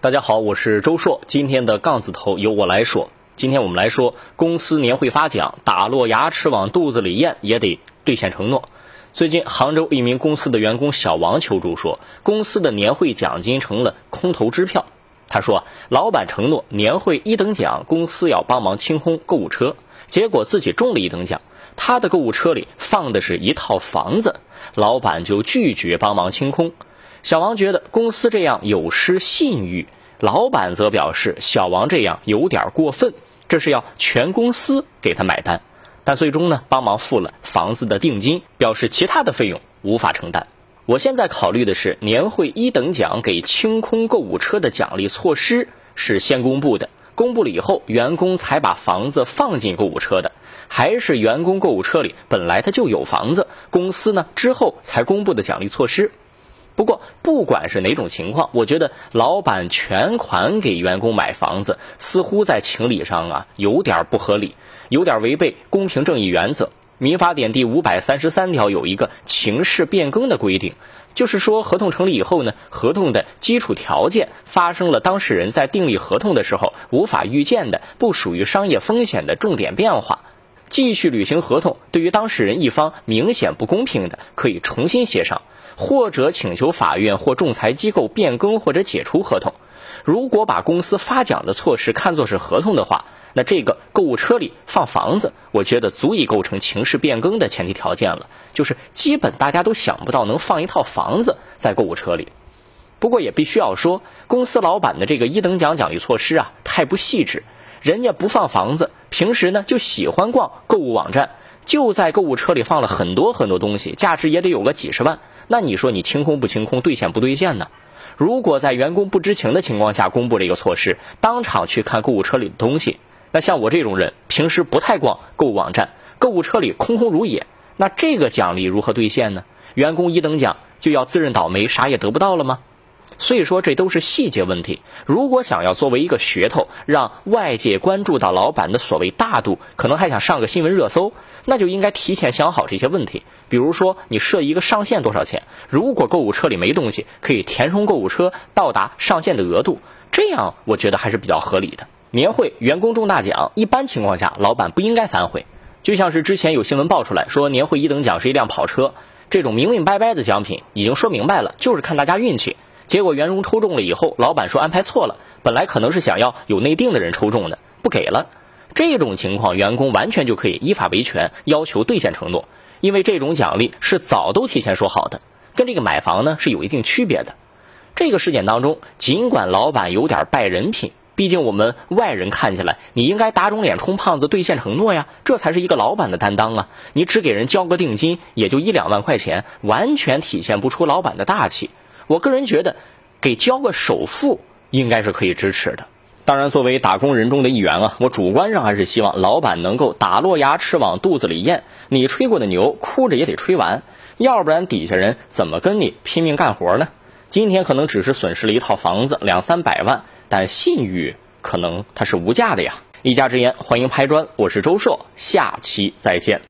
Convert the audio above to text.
大家好，我是周硕。今天的杠子头由我来说。今天我们来说，公司年会发奖，打落牙齿往肚子里咽也得兑现承诺。最近，杭州一名公司的员工小王求助说，公司的年会奖金成了空头支票。他说，老板承诺年会一等奖，公司要帮忙清空购物车，结果自己中了一等奖，他的购物车里放的是一套房子，老板就拒绝帮忙清空。小王觉得公司这样有失信誉，老板则表示小王这样有点过分，这是要全公司给他买单。但最终呢，帮忙付了房子的定金，表示其他的费用无法承担。我现在考虑的是，年会一等奖给清空购物车的奖励措施是先公布的，公布了以后，员工才把房子放进购物车的，还是员工购物车里本来他就有房子，公司呢之后才公布的奖励措施。不过，不管是哪种情况，我觉得老板全款给员工买房子，似乎在情理上啊有点不合理，有点违背公平正义原则。民法典第五百三十三条有一个情势变更的规定，就是说合同成立以后呢，合同的基础条件发生了当事人在订立合同的时候无法预见的、不属于商业风险的重点变化，继续履行合同，对于当事人一方明显不公平的，可以重新协商。或者请求法院或仲裁机构变更或者解除合同。如果把公司发奖的措施看作是合同的话，那这个购物车里放房子，我觉得足以构成情势变更的前提条件了。就是基本大家都想不到能放一套房子在购物车里。不过也必须要说，公司老板的这个一等奖奖励措施啊，太不细致。人家不放房子，平时呢就喜欢逛购物网站，就在购物车里放了很多很多东西，价值也得有个几十万。那你说你清空不清空，兑现不兑现呢？如果在员工不知情的情况下公布了一个措施，当场去看购物车里的东西，那像我这种人平时不太逛购物网站，购物车里空空如也，那这个奖励如何兑现呢？员工一等奖就要自认倒霉，啥也得不到了吗？所以说，这都是细节问题。如果想要作为一个噱头，让外界关注到老板的所谓大度，可能还想上个新闻热搜，那就应该提前想好这些问题。比如说，你设一个上限多少钱？如果购物车里没东西，可以填充购物车到达上限的额度，这样我觉得还是比较合理的。年会员工中大奖，一般情况下老板不应该反悔。就像是之前有新闻爆出来说，年会一等奖是一辆跑车，这种明明白白的奖品已经说明白了，就是看大家运气。结果员工抽中了以后，老板说安排错了，本来可能是想要有内定的人抽中的，不给了。这种情况，员工完全就可以依法维权，要求兑现承诺，因为这种奖励是早都提前说好的，跟这个买房呢是有一定区别的。这个事件当中，尽管老板有点败人品，毕竟我们外人看起来，你应该打肿脸充胖子兑现承诺呀，这才是一个老板的担当啊！你只给人交个定金，也就一两万块钱，完全体现不出老板的大气。我个人觉得，给交个首付应该是可以支持的。当然，作为打工人中的一员啊，我主观上还是希望老板能够打落牙齿往肚子里咽。你吹过的牛，哭着也得吹完，要不然底下人怎么跟你拼命干活呢？今天可能只是损失了一套房子两三百万，但信誉可能它是无价的呀。一家之言，欢迎拍砖，我是周硕，下期再见。